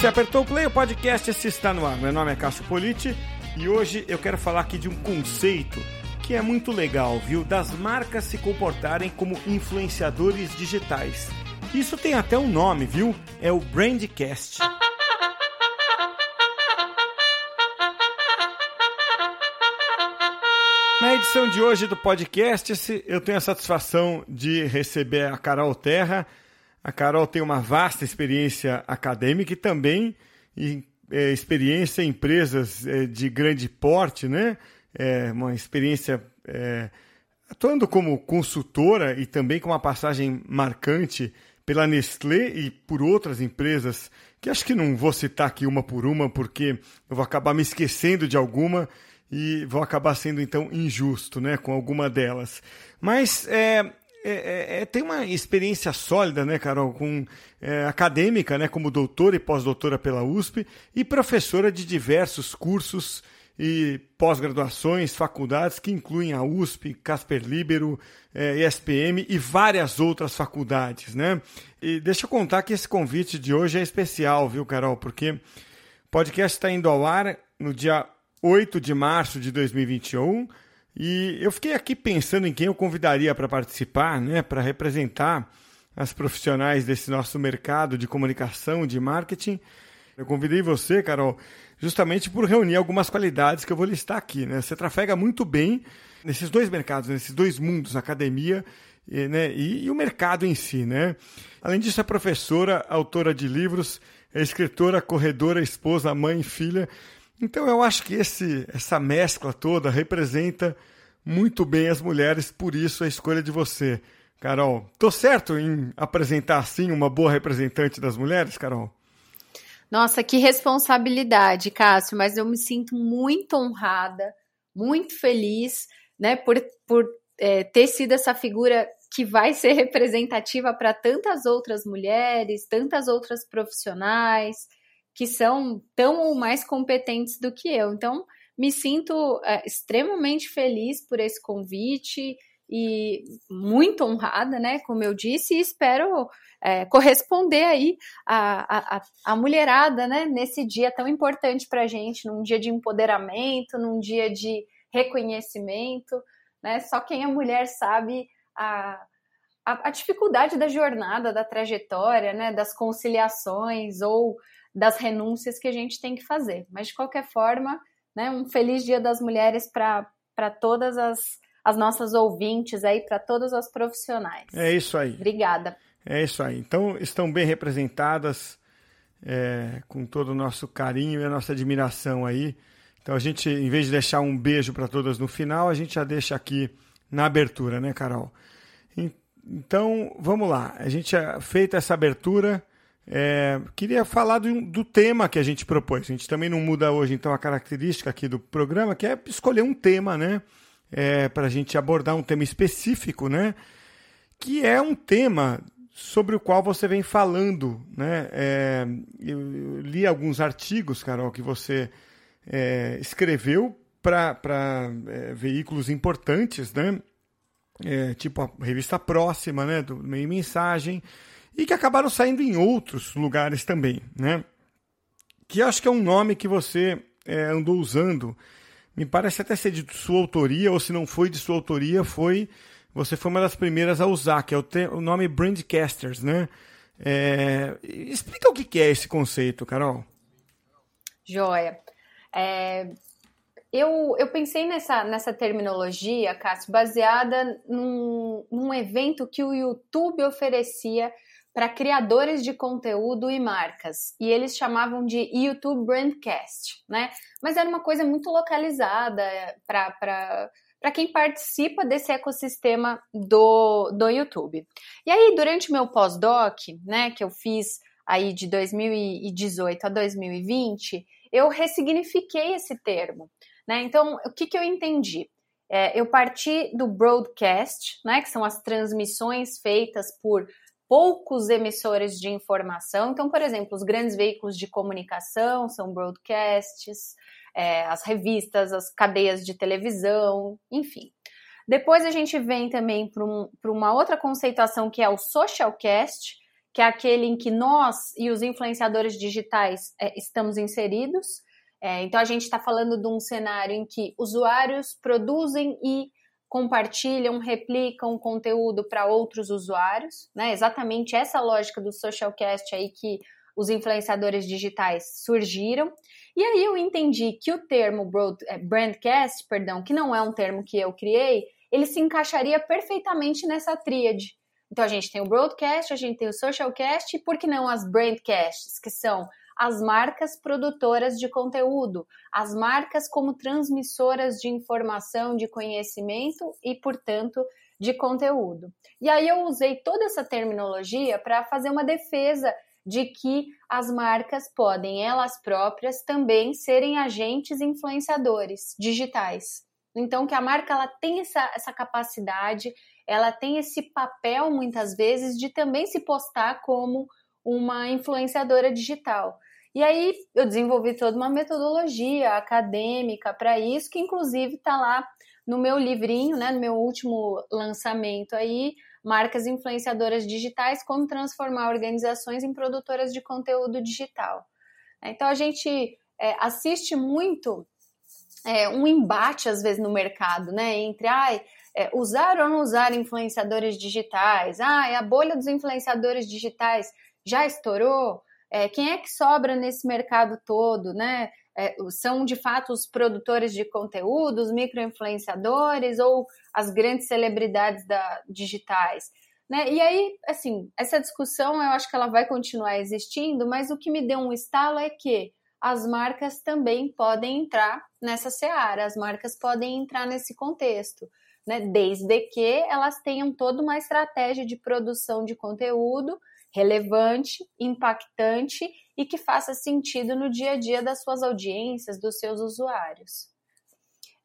Você apertou o play, o podcast se está no ar. Meu nome é Cássio Politi e hoje eu quero falar aqui de um conceito que é muito legal, viu? Das marcas se comportarem como influenciadores digitais. Isso tem até um nome, viu? É o Brandcast. Na edição de hoje do podcast, eu tenho a satisfação de receber a Carol Terra. A Carol tem uma vasta experiência acadêmica e também é, experiência em empresas é, de grande porte, né? É, uma experiência é, atuando como consultora e também com uma passagem marcante pela Nestlé e por outras empresas, que acho que não vou citar aqui uma por uma, porque eu vou acabar me esquecendo de alguma e vou acabar sendo então injusto né, com alguma delas. Mas é, é, é, tem uma experiência sólida, né, Carol, com é, acadêmica, né, como doutora e pós-doutora pela USP e professora de diversos cursos e pós-graduações, faculdades que incluem a USP, Casper Libero, é, ESPM e várias outras faculdades, né? E deixa eu contar que esse convite de hoje é especial, viu, Carol? Porque o podcast está indo ao ar no dia 8 de março de 2021 e eu fiquei aqui pensando em quem eu convidaria para participar, né, para representar as profissionais desse nosso mercado de comunicação, de marketing. Eu convidei você, Carol, justamente por reunir algumas qualidades que eu vou listar aqui. Né? Você trafega muito bem nesses dois mercados, nesses dois mundos, academia e, né, e, e o mercado em si. Né? Além disso, é professora, autora de livros, é escritora, corredora, esposa, mãe, filha. Então eu acho que esse, essa mescla toda representa muito bem as mulheres, por isso a escolha de você. Carol, tô certo em apresentar assim uma boa representante das mulheres, Carol? Nossa, que responsabilidade, Cássio, mas eu me sinto muito honrada, muito feliz, né, por, por é, ter sido essa figura que vai ser representativa para tantas outras mulheres, tantas outras profissionais, que são tão ou mais competentes do que eu. Então, me sinto é, extremamente feliz por esse convite e muito honrada, né? Como eu disse, e espero é, corresponder aí a, a, mulherada, né? Nesse dia tão importante para a gente, num dia de empoderamento, num dia de reconhecimento, né? Só quem é mulher sabe a, a, a dificuldade da jornada, da trajetória, né? Das conciliações ou das renúncias que a gente tem que fazer. Mas, de qualquer forma, né, um feliz Dia das Mulheres para todas as, as nossas ouvintes aí, para todas as profissionais. É isso aí. Obrigada. É isso aí. Então, estão bem representadas, é, com todo o nosso carinho e a nossa admiração aí. Então, a gente, em vez de deixar um beijo para todas no final, a gente já deixa aqui na abertura, né, Carol? Então, vamos lá. A gente, feita essa abertura, é, queria falar do, do, tema que a gente propôs. A gente também não muda hoje, então, a característica aqui do programa, que é escolher um tema, né? É, para a gente abordar um tema específico, né? Que é um tema sobre o qual você vem falando, né? É, eu li alguns artigos, Carol, que você é, escreveu para é, veículos importantes, né? É, tipo a revista Próxima, né? Do Meio Mensagem e que acabaram saindo em outros lugares também, né? Que acho que é um nome que você é, andou usando. Me parece até ser de sua autoria, ou se não foi de sua autoria, foi você foi uma das primeiras a usar, que é o, te, o nome Brandcasters, né? É, explica o que é esse conceito, Carol. Joia. É, eu, eu pensei nessa, nessa terminologia, Cássio, baseada num, num evento que o YouTube oferecia para criadores de conteúdo e marcas. E eles chamavam de YouTube Brandcast, né? Mas era uma coisa muito localizada para para quem participa desse ecossistema do, do YouTube. E aí, durante meu pós-doc, né, que eu fiz aí de 2018 a 2020, eu ressignifiquei esse termo. Né? Então, o que, que eu entendi? É, eu parti do broadcast, né, que são as transmissões feitas por poucos emissores de informação. Então, por exemplo, os grandes veículos de comunicação são broadcasts, é, as revistas, as cadeias de televisão, enfim. Depois a gente vem também para um, uma outra conceituação que é o socialcast, que é aquele em que nós e os influenciadores digitais é, estamos inseridos. É, então, a gente está falando de um cenário em que usuários produzem e compartilham, replicam conteúdo para outros usuários, né? Exatamente essa lógica do socialcast aí que os influenciadores digitais surgiram. E aí eu entendi que o termo é, brandcast, perdão, que não é um termo que eu criei, ele se encaixaria perfeitamente nessa tríade. Então a gente tem o broadcast, a gente tem o socialcast e por que não as brandcasts, que são as marcas produtoras de conteúdo, as marcas como transmissoras de informação, de conhecimento e, portanto, de conteúdo. E aí eu usei toda essa terminologia para fazer uma defesa de que as marcas podem, elas próprias, também serem agentes influenciadores digitais. Então, que a marca ela tem essa, essa capacidade, ela tem esse papel, muitas vezes, de também se postar como uma influenciadora digital. E aí eu desenvolvi toda uma metodologia acadêmica para isso, que inclusive está lá no meu livrinho, né, no meu último lançamento aí, Marcas Influenciadoras Digitais, como transformar organizações em produtoras de conteúdo digital. Então a gente é, assiste muito é, um embate, às vezes, no mercado, né, entre ai, é, usar ou não usar influenciadores digitais, ai, a bolha dos influenciadores digitais já estourou, é, quem é que sobra nesse mercado todo, né? É, são de fato os produtores de conteúdo, os microinfluenciadores ou as grandes celebridades da, digitais? Né? E aí, assim, essa discussão eu acho que ela vai continuar existindo, mas o que me deu um estalo é que as marcas também podem entrar nessa seara, as marcas podem entrar nesse contexto, né? Desde que elas tenham toda uma estratégia de produção de conteúdo relevante, impactante e que faça sentido no dia a dia das suas audiências, dos seus usuários.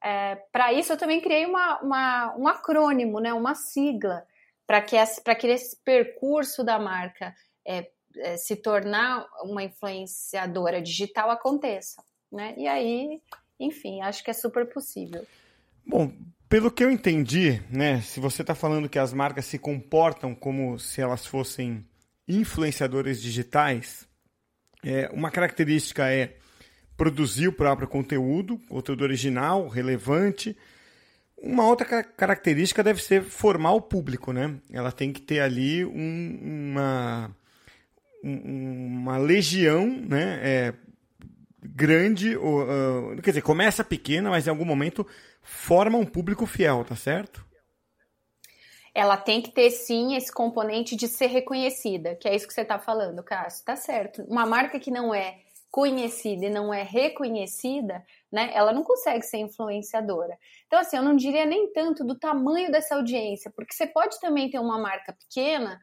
É, para isso, eu também criei uma, uma, um acrônimo, né, uma sigla, para que, esse, que esse percurso da marca é, é, se tornar uma influenciadora digital aconteça. Né? E aí, enfim, acho que é super possível. Bom, pelo que eu entendi, né, se você está falando que as marcas se comportam como se elas fossem influenciadores digitais, é, uma característica é produzir o próprio conteúdo, conteúdo original, relevante. Uma outra característica deve ser formar o público, né? Ela tem que ter ali um, uma, uma legião, né? É, grande, ou, uh, quer dizer, começa pequena, mas em algum momento forma um público fiel, tá certo? Ela tem que ter sim esse componente de ser reconhecida, que é isso que você está falando, Cássio. Tá certo. Uma marca que não é conhecida e não é reconhecida, né, ela não consegue ser influenciadora. Então, assim, eu não diria nem tanto do tamanho dessa audiência, porque você pode também ter uma marca pequena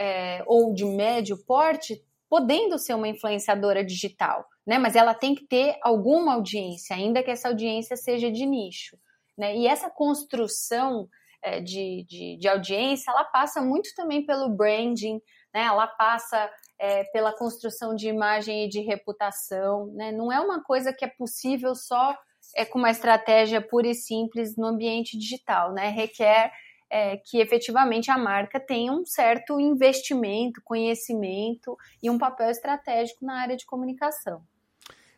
é, ou de médio porte, podendo ser uma influenciadora digital, né, mas ela tem que ter alguma audiência, ainda que essa audiência seja de nicho. Né, e essa construção é, de, de, de, audiência, ela passa muito também pelo branding, né? ela passa é, pela construção de imagem e de reputação. Né? Não é uma coisa que é possível só é, com uma estratégia pura e simples no ambiente digital, né? requer é, que efetivamente a marca tenha um certo investimento, conhecimento e um papel estratégico na área de comunicação.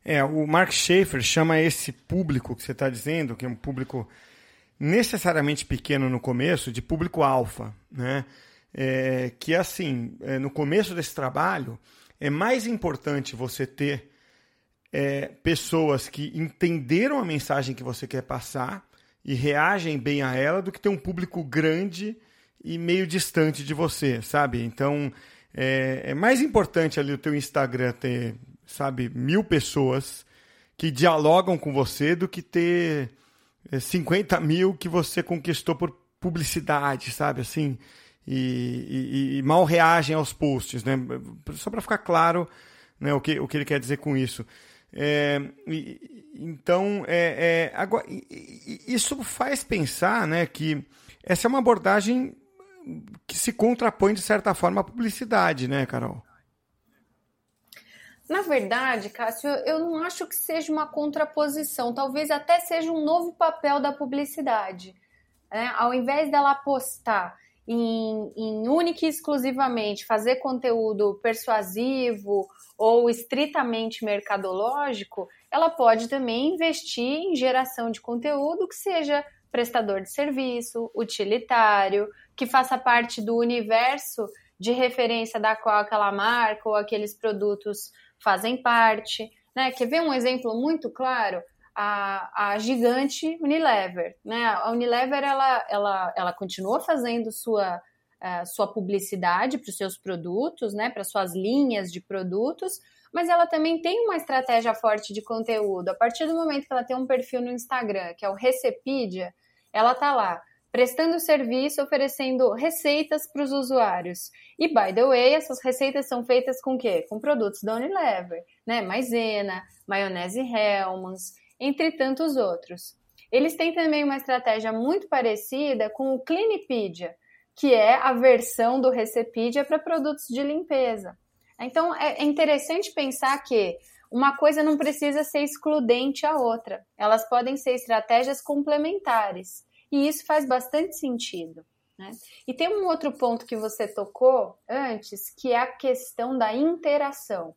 É, o Mark Schaefer chama esse público que você está dizendo, que é um público necessariamente pequeno no começo, de público alfa, né? É, que assim, é, no começo desse trabalho, é mais importante você ter é, pessoas que entenderam a mensagem que você quer passar e reagem bem a ela do que ter um público grande e meio distante de você, sabe? Então, é, é mais importante ali o teu Instagram ter, sabe, mil pessoas que dialogam com você do que ter 50 é, mil que você conquistou por publicidade, sabe? Assim, e, e, e mal reagem aos posts, né? Só para ficar claro né, o, que, o que ele quer dizer com isso. É, e, então, é, é, agora, isso faz pensar né, que essa é uma abordagem que se contrapõe, de certa forma, à publicidade, né, Carol? Na verdade, Cássio, eu não acho que seja uma contraposição, talvez até seja um novo papel da publicidade. Né? Ao invés dela apostar em, em única e exclusivamente fazer conteúdo persuasivo ou estritamente mercadológico, ela pode também investir em geração de conteúdo que seja prestador de serviço, utilitário, que faça parte do universo de referência da qual aquela marca ou aqueles produtos fazem parte. Né? Quer ver um exemplo muito claro? A, a gigante Unilever. Né? A Unilever ela, ela, ela continua fazendo sua, uh, sua publicidade para os seus produtos, né? para suas linhas de produtos, mas ela também tem uma estratégia forte de conteúdo. A partir do momento que ela tem um perfil no Instagram, que é o Recepedia, ela tá lá prestando serviço, oferecendo receitas para os usuários. E, by the way, essas receitas são feitas com quê? Com produtos da Unilever, né? Maisena, maionese Hellmann's, entre tantos outros. Eles têm também uma estratégia muito parecida com o Cleanipedia, que é a versão do Recepedia para produtos de limpeza. Então, é, é interessante pensar que uma coisa não precisa ser excludente à outra. Elas podem ser estratégias complementares. E isso faz bastante sentido. Né? E tem um outro ponto que você tocou antes, que é a questão da interação.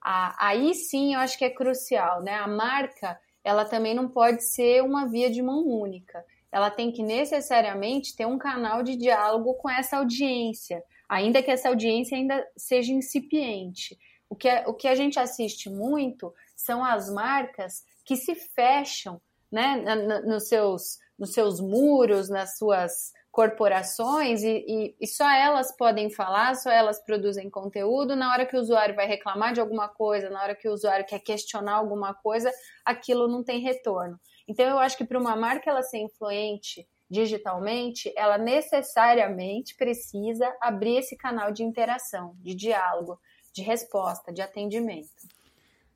aí sim eu acho que é crucial. Né? A marca ela também não pode ser uma via de mão única. Ela tem que necessariamente ter um canal de diálogo com essa audiência ainda que essa audiência ainda seja incipiente. O que, o que a gente assiste muito são as marcas que se fecham né, nos, seus, nos seus muros, nas suas corporações e, e, e, só elas podem falar, só elas produzem conteúdo. Na hora que o usuário vai reclamar de alguma coisa, na hora que o usuário quer questionar alguma coisa, aquilo não tem retorno. Então, eu acho que para uma marca ela ser influente digitalmente, ela necessariamente precisa abrir esse canal de interação, de diálogo, de resposta, de atendimento.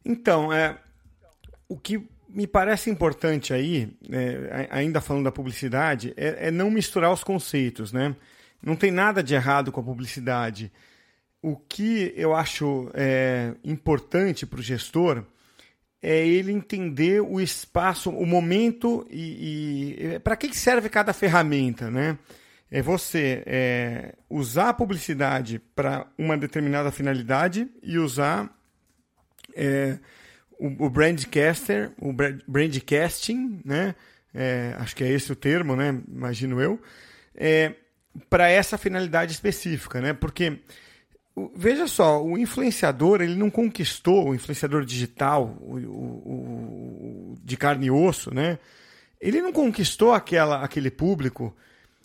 Então, é, o que me parece importante aí, é, ainda falando da publicidade, é, é, não misturar os conceitos, né? Não tem nada de errado com a publicidade. O que eu acho é, importante para o gestor é ele entender o espaço, o momento e, e para que serve cada ferramenta, né? É você é, usar a publicidade para uma determinada finalidade e usar é, o, o brandcaster, o brandcasting, né? É, acho que é esse o termo, né? Imagino eu, é, para essa finalidade específica, né? Porque Veja só, o influenciador ele não conquistou o influenciador digital, o, o, o, de carne e osso, né? Ele não conquistou aquela, aquele público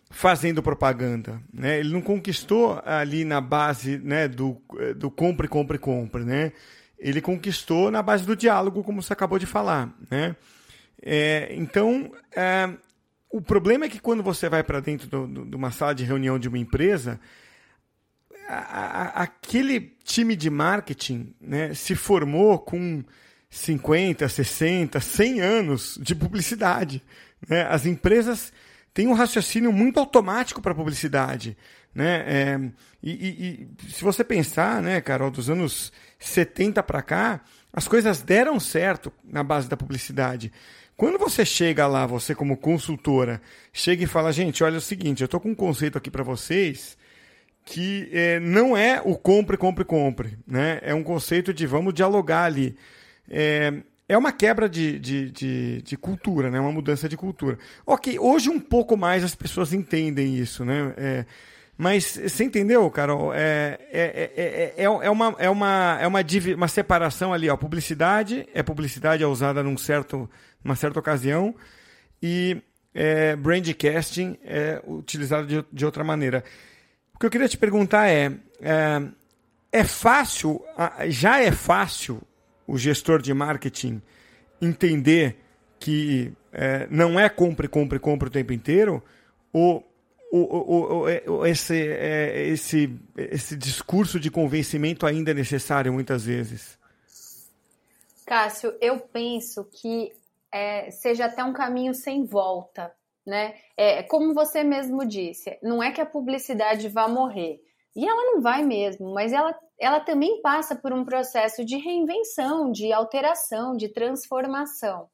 fazendo propaganda, né? Ele não conquistou ali na base, né, do, do compre, compre, compre, né? Ele conquistou na base do diálogo, como você acabou de falar, né? É, então, é, o problema é que quando você vai para dentro de uma sala de reunião de uma empresa, a, aquele time de marketing né, se formou com 50, 60, 100 anos de publicidade. Né? As empresas têm um raciocínio muito automático para publicidade. Né? É, e, e, e, se você pensar, né, Carol, dos anos 70 para cá, as coisas deram certo na base da publicidade. Quando você chega lá, você como consultora, chega e fala, gente, olha é o seguinte, eu estou com um conceito aqui para vocês que é, não é o compre, compre, compre. Né? É um conceito de vamos dialogar ali. É, é uma quebra de, de, de, de, cultura, né? uma mudança de cultura. Ok, hoje um pouco mais as pessoas entendem isso, né? É, mas você entendeu, Carol? É, é, é, é, é, uma, é, uma, é uma, uma separação ali. Ó. Publicidade é publicidade é usada num certo, numa certa ocasião e é, brandcasting é utilizado de, de outra maneira que eu queria te perguntar é, é, é fácil, já é fácil o gestor de marketing entender que é, não é compre, compre, compre o tempo inteiro? Ou, é, esse, é, esse, esse discurso de convencimento ainda é necessário muitas vezes? Cássio, eu penso que é, seja até um caminho sem volta né? É, como você mesmo disse, não é que a publicidade vá morrer. E ela não vai mesmo, mas ela, ela também passa por um processo de reinvenção, de alteração, de transformação.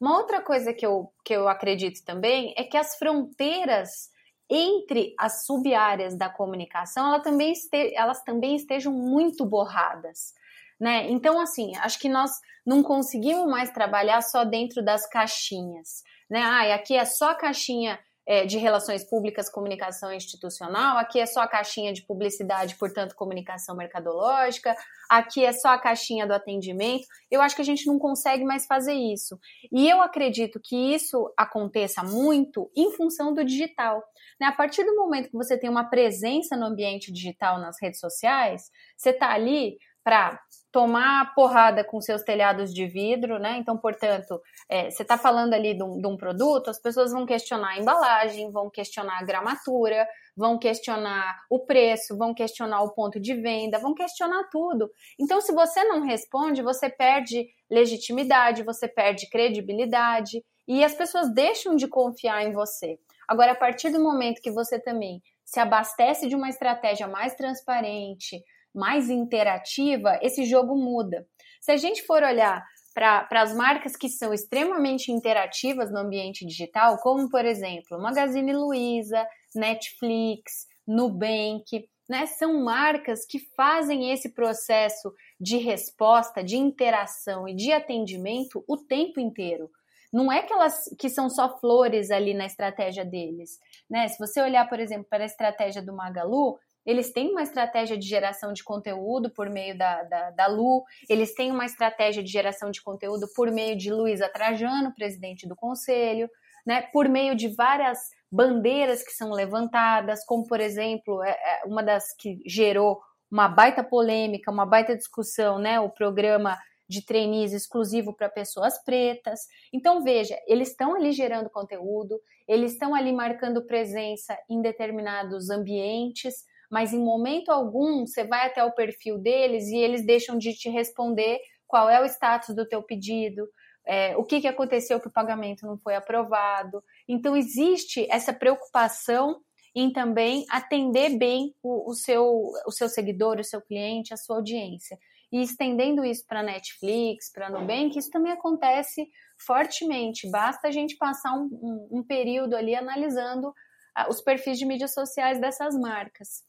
Uma outra coisa que eu, que eu acredito também é que as fronteiras entre as sub-áreas da comunicação, ela também este, elas também estejam muito borradas. Né? Então, assim, acho que nós não conseguimos mais trabalhar só dentro das caixinhas. Né? Ah, aqui é só a caixinha é, de relações públicas, comunicação institucional, aqui é só a caixinha de publicidade, portanto, comunicação mercadológica, aqui é só a caixinha do atendimento. Eu acho que a gente não consegue mais fazer isso. E eu acredito que isso aconteça muito em função do digital. Né? A partir do momento que você tem uma presença no ambiente digital nas redes sociais, você está ali para tomar porrada com seus telhados de vidro, né? Então, portanto, é, você está falando ali de um, de um, produto, as pessoas vão questionar a embalagem, vão questionar a gramatura, vão questionar o preço, vão questionar o ponto de venda, vão questionar tudo. Então, se você não responde, você perde legitimidade, você perde credibilidade e as pessoas deixam de confiar em você. Agora, a partir do momento que você também se abastece de uma estratégia mais transparente, mais interativa, esse jogo muda. Se a gente for olhar para as marcas que são extremamente interativas no ambiente digital, como por exemplo Magazine Luiza, Netflix, Nubank, né, são marcas que fazem esse processo de resposta, de interação e de atendimento o tempo inteiro. Não é que elas que são só flores ali na estratégia deles, né? Se você olhar, por exemplo, para a estratégia do Magalu, eles têm uma estratégia de geração de conteúdo por meio da, da, da Lu, eles têm uma estratégia de geração de conteúdo por meio de Luísa Trajano, presidente do conselho, né, por meio de várias bandeiras que são levantadas, como por exemplo, é, é uma das que gerou uma baita polêmica, uma baita discussão, né, o programa de trainees exclusivo para pessoas pretas. Então, veja, eles estão ali gerando conteúdo, eles estão ali marcando presença em determinados ambientes, mas em momento algum você vai até o perfil deles e eles deixam de te responder qual é o status do teu pedido, é, o que, que aconteceu que o pagamento não foi aprovado. Então existe essa preocupação em também atender bem o, o, seu, o seu seguidor, o seu cliente, a sua audiência. E estendendo isso para Netflix, para Nubank, isso também acontece fortemente. Basta a gente passar um, um, um período ali analisando uh, os perfis de mídias sociais dessas marcas.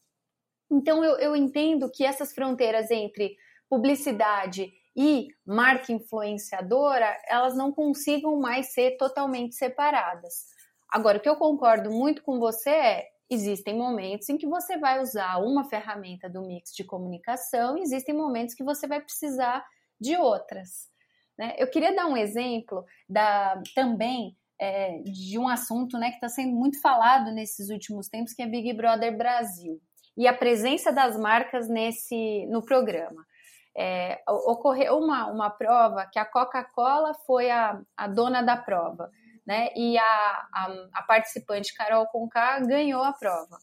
Então, eu, eu entendo que essas fronteiras entre publicidade e marca influenciadora, elas não consigam mais ser totalmente separadas. Agora, o que eu concordo muito com você é: existem momentos em que você vai usar uma ferramenta do mix de comunicação, existem momentos que você vai precisar de outras. Né? Eu queria dar um exemplo da, também é, de um assunto né, que está sendo muito falado nesses últimos tempos, que é Big Brother Brasil e a presença das marcas nesse no programa. É, ocorreu uma, uma prova que a Coca-Cola foi a, a dona da prova, né? E a, a, a participante Carol Conká ganhou a prova.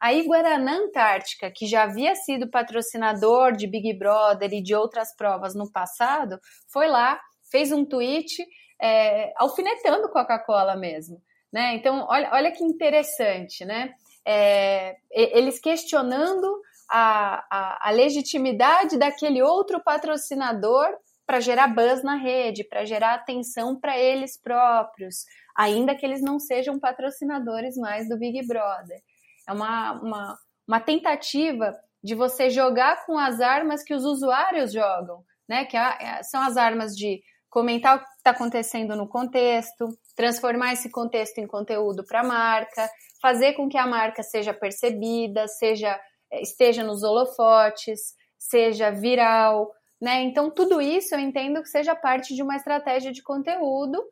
Aí Guaraná Antártica, que já havia sido patrocinador de Big Brother e de outras provas no passado, foi lá, fez um tweet é, alfinetando Coca-Cola mesmo. Né? Então, olha, olha que interessante, né? É, eles questionando a, a, a legitimidade daquele outro patrocinador para gerar buzz na rede, para gerar atenção para eles próprios, ainda que eles não sejam patrocinadores mais do Big Brother. É uma, uma, uma tentativa de você jogar com as armas que os usuários jogam, né? Que é, são as armas de comentar o que está acontecendo no contexto, transformar esse contexto em conteúdo para a marca, fazer com que a marca seja percebida, seja eh, esteja nos holofotes, seja viral, né? Então tudo isso eu entendo que seja parte de uma estratégia de conteúdo,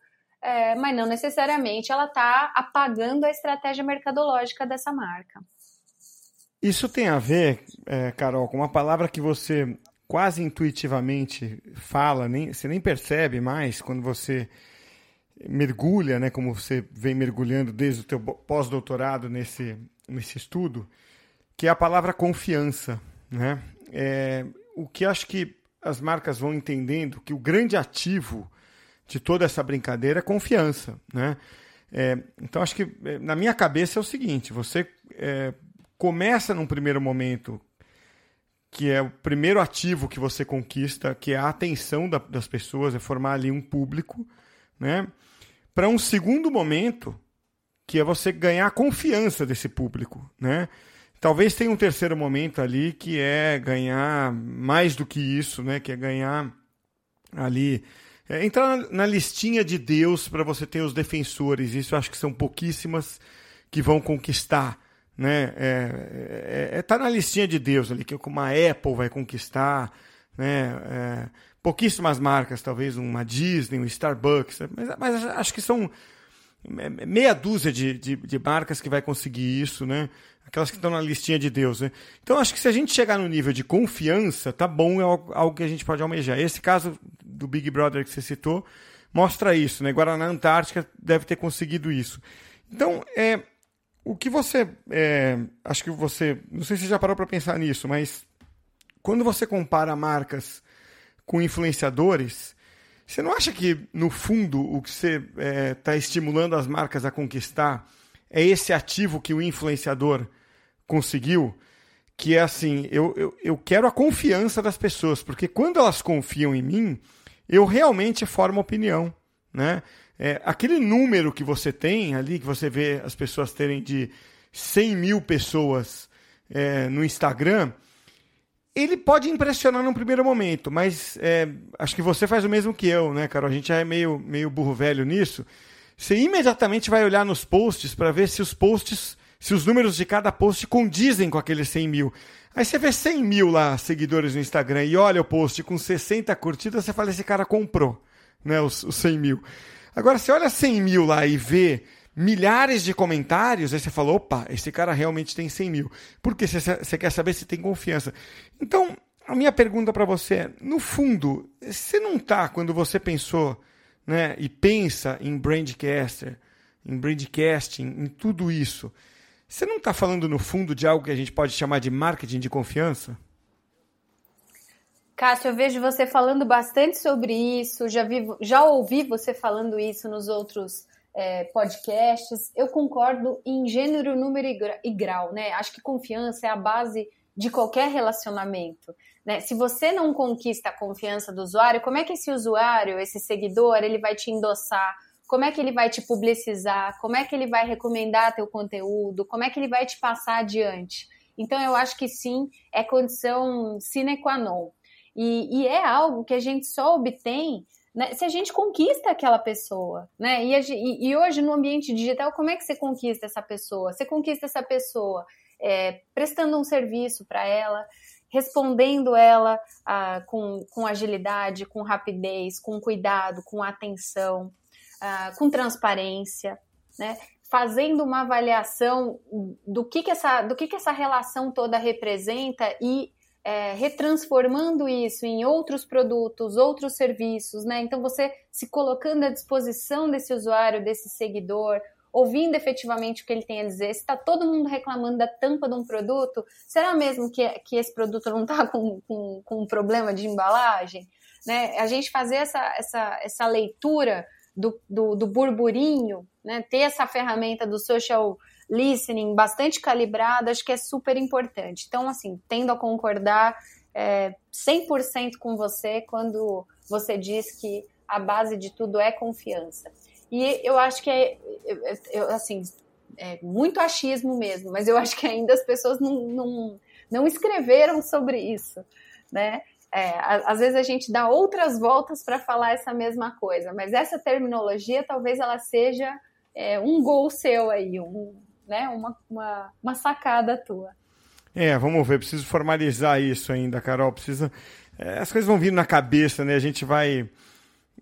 é, mas não necessariamente ela está apagando a estratégia mercadológica dessa marca. Isso tem a ver, é, Carol, com uma palavra que você quase intuitivamente fala, nem, você nem percebe mais quando você mergulha, né, como você vem mergulhando desde o teu pós-doutorado nesse, nesse estudo, que é a palavra confiança. Né? É, o que acho que as marcas vão entendendo que o grande ativo de toda essa brincadeira é confiança. Né? É, então, acho que é, na minha cabeça é o seguinte: você é, começa num primeiro momento, que é o primeiro ativo que você conquista, que é a atenção da, das pessoas, é formar ali um público. Né? para um segundo momento, que é você ganhar a confiança desse público, né? Talvez tenha um terceiro momento ali que é ganhar mais do que isso, né? Que é ganhar ali é, entrar na listinha de Deus para você ter os defensores. Isso eu acho que são pouquíssimas que vão conquistar, né? É, é, é tá na listinha de Deus ali que uma Apple vai conquistar, né? É, pouquíssimas marcas, talvez uma Disney, um Starbucks, mas, mas acho que são meia dúzia de, de, de, marcas que vai conseguir isso, né? Aquelas que estão na listinha de Deus, né? Então acho que se a gente chegar no nível de confiança, tá bom, é algo, algo que a gente pode almejar. Esse caso do Big Brother que você citou mostra isso, né? Guaraná Antártica deve ter conseguido isso. Então, é, o que você. É, acho que você. Não sei se já parou para pensar nisso, mas quando você compara marcas com influenciadores, você não acha que, no fundo, o que você está é, tá estimulando as marcas a conquistar é esse ativo que o influenciador conseguiu? Que é assim, eu, eu, eu quero a confiança das pessoas, porque quando elas confiam em mim, eu realmente formo opinião. Né? É, aquele número que você tem ali, que você vê as pessoas terem de 100 mil pessoas é, no Instagram, ele pode impressionar num primeiro momento, mas é, acho que você faz o mesmo que eu, né, Carol? A gente já é meio, meio burro velho nisso. Você imediatamente vai olhar nos posts para ver se os posts, se os números de cada post condizem com aqueles 100 mil. Aí você vê 100 mil lá, seguidores no Instagram, e olha o post com 60 curtidas, você fala, esse cara comprou, né, os, os 100 mil. Agora, você olha 100 mil lá e vê milhares de comentários, aí você fala, opa, esse cara realmente tem 100 mil. Porque você quer saber se tem confiança. Então, a minha pergunta para você é, no fundo, você não está, quando você pensou né, e pensa em brandcaster, em brandcasting, em tudo isso, você não está falando no fundo de algo que a gente pode chamar de marketing de confiança? Cássio, eu vejo você falando bastante sobre isso, já, vi, já ouvi você falando isso nos outros é, podcasts. Eu concordo em gênero, número e grau, né? Acho que confiança é a base de qualquer relacionamento. Né? Se você não conquista a confiança do usuário, como é que esse usuário, esse seguidor, ele vai te endossar? Como é que ele vai te publicizar? Como é que ele vai recomendar teu conteúdo? Como é que ele vai te passar adiante? Então, eu acho que sim, é condição sine qua non. E, e é algo que a gente só obtém né? Se a gente conquista aquela pessoa, né? E, a, e, hoje no ambiente digital, como é que você conquista essa pessoa? Você conquista essa pessoa é, prestando um serviço para ela, respondendo ela ah, com, com agilidade, com rapidez, com cuidado, com atenção, ah, com transparência, né? Fazendo uma avaliação do que, que, essa, do que, que essa relação toda representa e é, retransformando isso em outros produtos, outros serviços, né? Então você se colocando à disposição desse usuário, desse seguidor, ouvindo efetivamente o que ele tem a dizer. Se está todo mundo reclamando da tampa de um produto, será mesmo que, que esse produto não está com, com, com um problema de embalagem? Né? A gente fazer essa, essa, essa leitura do, do, do burburinho, né? ter essa ferramenta do social listening bastante calibrado, acho que é super importante. Então, assim, tendo a concordar é, 100% com você quando você diz que a base de tudo é confiança. E eu acho que é, eu, assim, é muito achismo mesmo, mas eu acho que ainda as pessoas não, não, não escreveram sobre isso, né? É, às vezes a gente dá outras voltas para falar essa mesma coisa, mas essa terminologia talvez ela seja é, um gol seu aí, um, né, uma, uma, uma sacada tua. É, vamos ver, preciso formalizar isso ainda, Carol. Precisa. É, as coisas vão vindo na cabeça, né? A gente vai,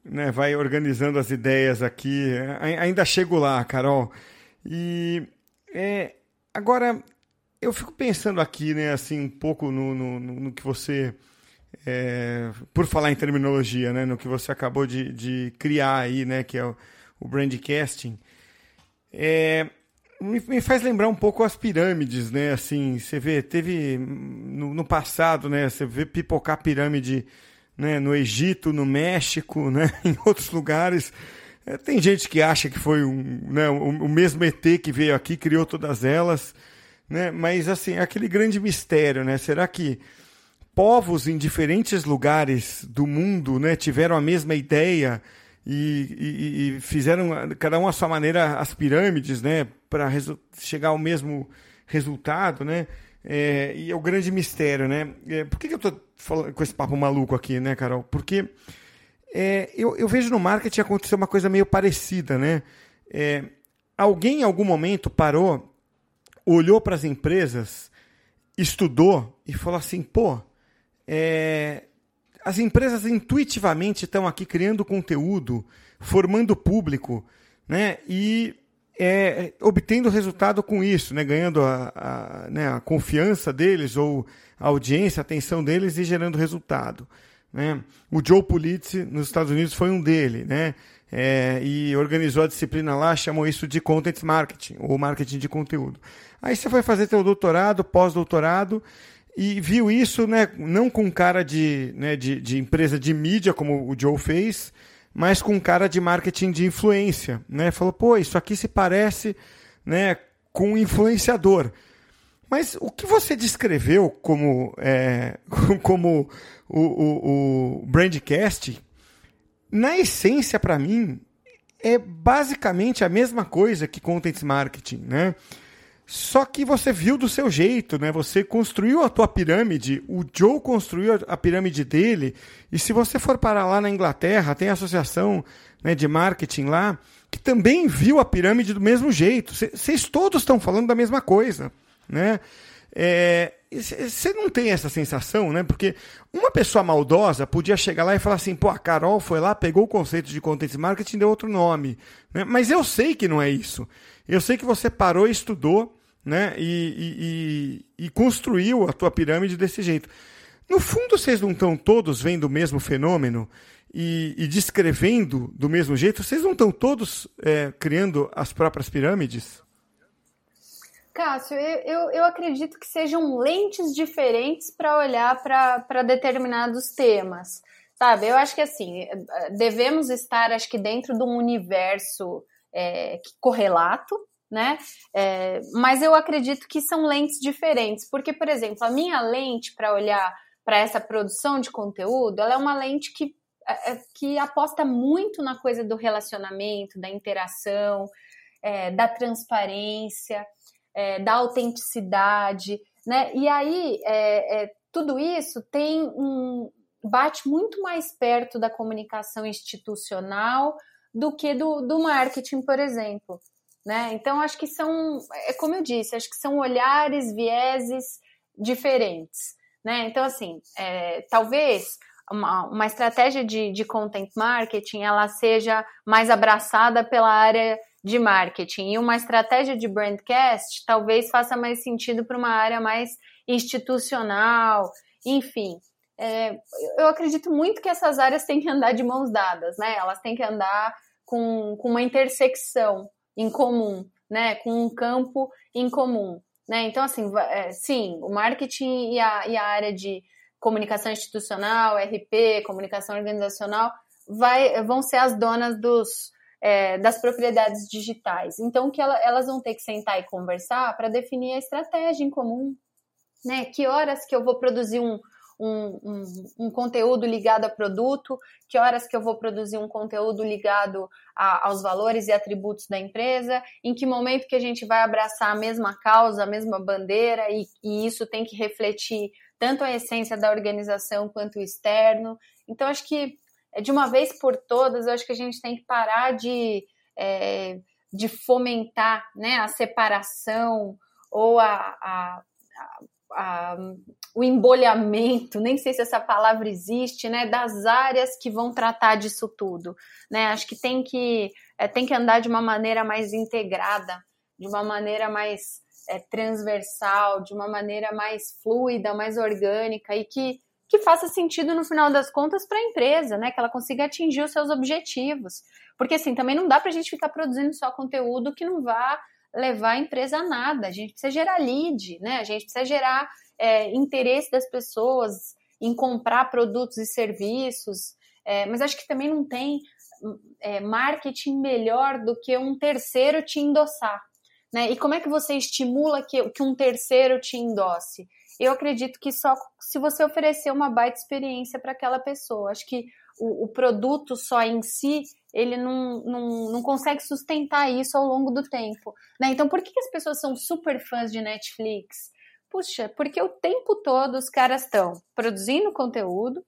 né, vai organizando as ideias aqui. Ainda chego lá, Carol. E é, agora eu fico pensando aqui, né, assim, um pouco no, no, no que você. É, por falar em terminologia, né, no que você acabou de, de criar aí, né, que é o, o brandcasting. É, me, faz lembrar um pouco as pirâmides, né? Assim, você vê, teve no, no passado, né? Você vê pipocar pirâmide né? no Egito, no México, né? Em outros lugares. É, tem gente que acha que foi um, né, o, o mesmo ET que veio aqui, criou todas elas, né? Mas assim, é aquele grande mistério, né? Será que povos em diferentes lugares do mundo, né, tiveram a mesma ideia? E, e, e, fizeram cada um à sua maneira as pirâmides, né? Para chegar ao mesmo resultado, né? É, e é o grande mistério, né? É, por que, que eu estou falando com esse papo maluco aqui, né, Carol? Porque é, eu, eu, vejo no marketing acontecer uma coisa meio parecida, né? É, alguém em algum momento parou, olhou para as empresas, estudou e falou assim: pô, é, as empresas intuitivamente estão aqui criando conteúdo, formando público, né? E é, obtendo resultado com isso, né? ganhando a, a, né? a confiança deles ou a audiência, a atenção deles e gerando resultado. Né? O Joe Pulitzer, nos Estados Unidos, foi um dele, né? É, e organizou a disciplina lá, chamou isso de Content Marketing, ou Marketing de Conteúdo. Aí você foi fazer seu doutorado, pós-doutorado, e viu isso, né, não com cara de, né, de, de empresa de mídia, como o Joe fez, mas com cara de marketing de influência. Né? Falou, pô, isso aqui se parece né, com um influenciador. Mas o que você descreveu como, é, como o, o, o Brandcast, na essência, para mim, é basicamente a mesma coisa que Content Marketing, né? Só que você viu do seu jeito, né? Você construiu a tua pirâmide, o Joe construiu a pirâmide dele, e se você for parar lá na Inglaterra, tem a associação né, de marketing lá, que também viu a pirâmide do mesmo jeito. Vocês todos estão falando da mesma coisa, né? Você é, não tem essa sensação, né? Porque uma pessoa maldosa podia chegar lá e falar assim, pô, a Carol foi lá, pegou o conceito de content marketing e deu outro nome. Né? Mas eu sei que não é isso. Eu sei que você parou e estudou né? E, e, e, construiu a tua pirâmide desse jeito. No fundo, vocês não estão todos vendo o mesmo fenômeno e, e descrevendo do mesmo jeito? Vocês não estão todos é, criando as próprias pirâmides? Cássio, eu, eu acredito que sejam lentes diferentes para olhar para determinados temas. Sabe, eu acho que assim, devemos estar, acho que dentro de um universo é, correlato, né? É, mas eu acredito que são lentes diferentes, porque, por exemplo, a minha lente para olhar para essa produção de conteúdo, ela é uma lente que, é, é, que aposta muito na coisa do relacionamento, da interação, é, da transparência, é, da autenticidade, né? E aí é, tudo isso tem um bate muito mais perto da comunicação institucional do que do, do marketing, por exemplo. Né? Então, acho que são, é como eu disse, acho que são olhares, vieses diferentes. Né? Então, assim, é, talvez uma, uma estratégia de, de content marketing ela seja mais abraçada pela área de marketing e uma estratégia de brandcast talvez faça mais sentido para uma área mais institucional, enfim. É, eu acredito muito que essas áreas têm que andar de mãos dadas, né? Elas têm que andar com, com uma intersecção, em comum, né? Com um campo em comum, né? Então, assim, é, sim, o marketing e a, e a área de comunicação institucional, RP, comunicação organizacional, vai, vão ser as donas dos, é, das propriedades digitais. Então, que ela, elas vão ter que sentar e conversar para definir a estratégia em comum, né? Que horas que eu vou produzir um, um, um, um, conteúdo ligado a produto, que horas que eu vou produzir um conteúdo ligado a, aos valores e atributos da empresa, em que momento que a gente vai abraçar a mesma causa, a mesma bandeira, e, e isso tem que refletir tanto a essência da organização quanto o externo. Então, acho que é, de uma vez por todas, acho que a gente tem que parar de, é, de fomentar né, a separação ou a, a, a a, o embolhamento, nem sei se essa palavra existe, né, das áreas que vão tratar disso tudo, né? Acho que tem que é, tem que andar de uma maneira mais integrada, de uma maneira mais é, transversal, de uma maneira mais fluida, mais orgânica e que que faça sentido no final das contas para a empresa, né? Que ela consiga atingir os seus objetivos. Porque assim, também não dá para a gente ficar produzindo só conteúdo que não vá levar a empresa a nada. A gente precisa gerar lead, né? A gente precisa gerar é, interesse das pessoas em comprar produtos e serviços. É, mas acho que também não tem é, marketing melhor do que um terceiro te endossar. Né? E como é que você estimula que, que um terceiro te endosse? Eu acredito que só se você oferecer uma baita experiência para aquela pessoa. Acho que o, o, produto só em si ele não, não, não consegue sustentar isso ao longo do tempo. Né? Então, por que, que as pessoas são super fãs de Netflix? Puxa, porque o tempo todo os caras estão produzindo conteúdo,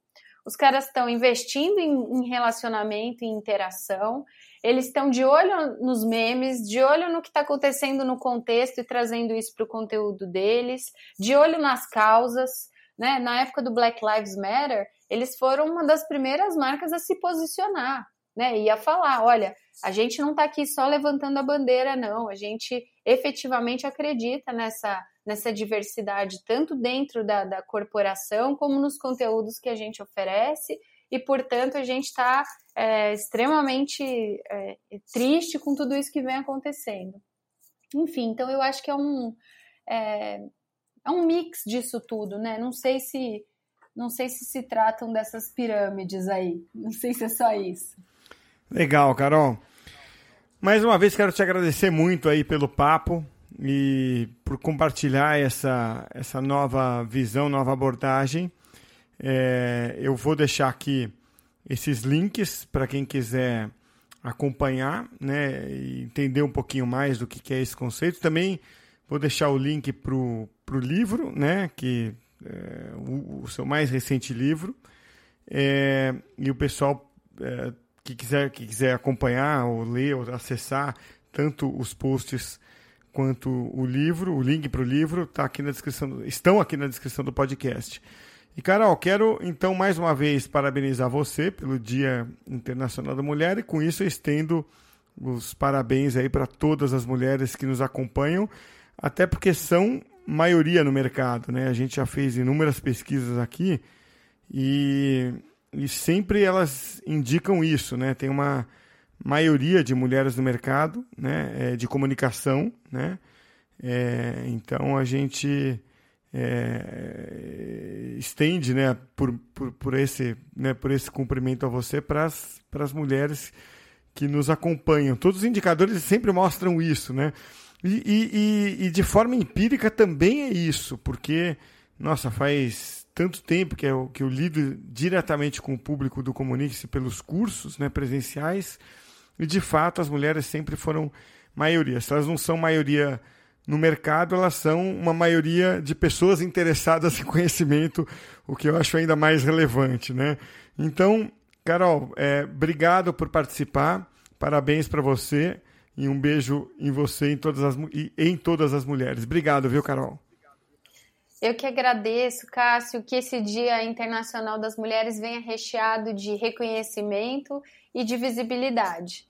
os caras estão investindo em, em relacionamento e interação, eles estão de olho nos memes, de olho no que está acontecendo no contexto e trazendo isso para o conteúdo deles, de olho nas causas. Né? Na época do Black Lives Matter, eles foram uma das primeiras marcas a se posicionar né? E a falar, olha, a gente não está aqui só levantando a bandeira, não. A gente efetivamente acredita nessa, nessa diversidade, tanto dentro da, da corporação como nos conteúdos que a gente oferece. E, portanto, a gente está é, extremamente é, triste com tudo isso que vem acontecendo. Enfim, então eu acho que é um, é, é um mix disso tudo, né? Não sei se não sei se se tratam dessas pirâmides aí. Não sei se é só isso. Legal, Carol. Mais uma vez quero te agradecer muito aí pelo papo e por compartilhar essa, essa nova visão, nova abordagem. É, eu vou deixar aqui esses links para quem quiser acompanhar né, e entender um pouquinho mais do que, que é esse conceito. Também vou deixar o link para o livro, né, que é o, o, seu mais recente livro. É, e o pessoal é, que quiser, que quiser acompanhar ou ler ou acessar tanto os posts quanto o livro, o link para o livro tá aqui na descrição, estão aqui na descrição do podcast. E Carol, quero então mais uma vez parabenizar você pelo Dia Internacional da Mulher e com isso eu estendo os parabéns aí para todas as mulheres que nos acompanham, até porque são maioria no mercado, né? A gente já fez inúmeras pesquisas aqui e e sempre elas indicam isso, né? Tem uma maioria de mulheres no mercado, né? É, de comunicação, né? É, então a gente é, estende, né? Por, por, por, esse, né? Por esse cumprimento a você para as mulheres que nos acompanham. Todos os indicadores sempre mostram isso, né? E, e, e, de forma empírica também é isso, porque, nossa, faz tanto tempo que eu, que eu lido diretamente com o público do Comunique-se pelos cursos né, presenciais, e de fato as mulheres sempre foram maioria. Se elas não são maioria no mercado, elas são uma maioria de pessoas interessadas em conhecimento, o que eu acho ainda mais relevante. Né? Então, Carol, é, obrigado por participar, parabéns para você e um beijo em você em todas as, e em todas as mulheres. Obrigado, viu, Carol? Eu que agradeço, Cássio, que esse Dia Internacional das Mulheres venha recheado de reconhecimento e de visibilidade.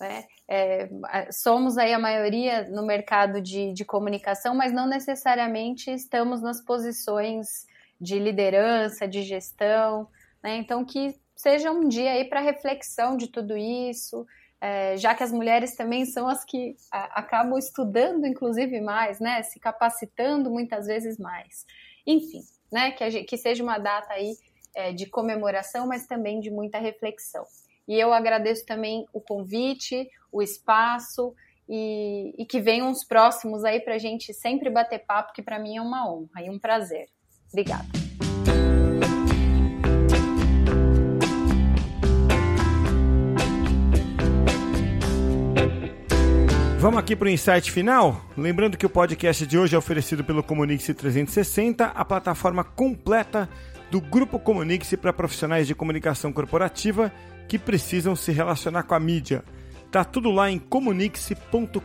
Né? É, somos aí a maioria no mercado de, de comunicação, mas não necessariamente estamos nas posições de liderança, de gestão. Né? Então, que seja um dia aí para reflexão de tudo isso, é, já que as mulheres também são as que a, acabam estudando, inclusive, mais, né? Se capacitando muitas vezes mais. Enfim, né? Que, que seja uma data aí é, de comemoração, mas também de muita reflexão. E eu agradeço também o convite, o espaço e, e que venham os próximos aí para a gente sempre bater papo, que para mim é uma honra e um prazer. Obrigada. Vamos aqui para o insight final. Lembrando que o podcast de hoje é oferecido pelo Comunique-se 360, a plataforma completa do Grupo Comunique-se para profissionais de comunicação corporativa que precisam se relacionar com a mídia. Tá tudo lá em comunique-se.com.br.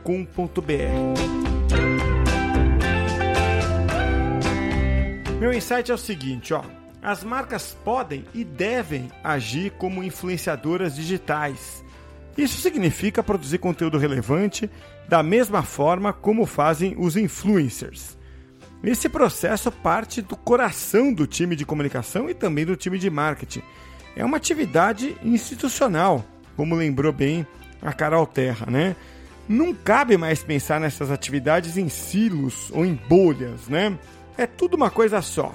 Meu insight é o seguinte, ó. As marcas podem e devem agir como influenciadoras digitais isso significa produzir conteúdo relevante da mesma forma como fazem os influencers. Esse processo parte do coração do time de comunicação e também do time de marketing. É uma atividade institucional, como lembrou bem a Carol Terra, né? Não cabe mais pensar nessas atividades em silos ou em bolhas, né? É tudo uma coisa só.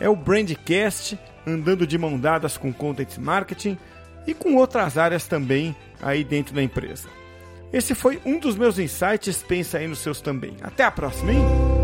É o brandcast andando de mão dadas com content marketing e com outras áreas também aí dentro da empresa. Esse foi um dos meus insights, pensa aí nos seus também. Até a próxima, hein?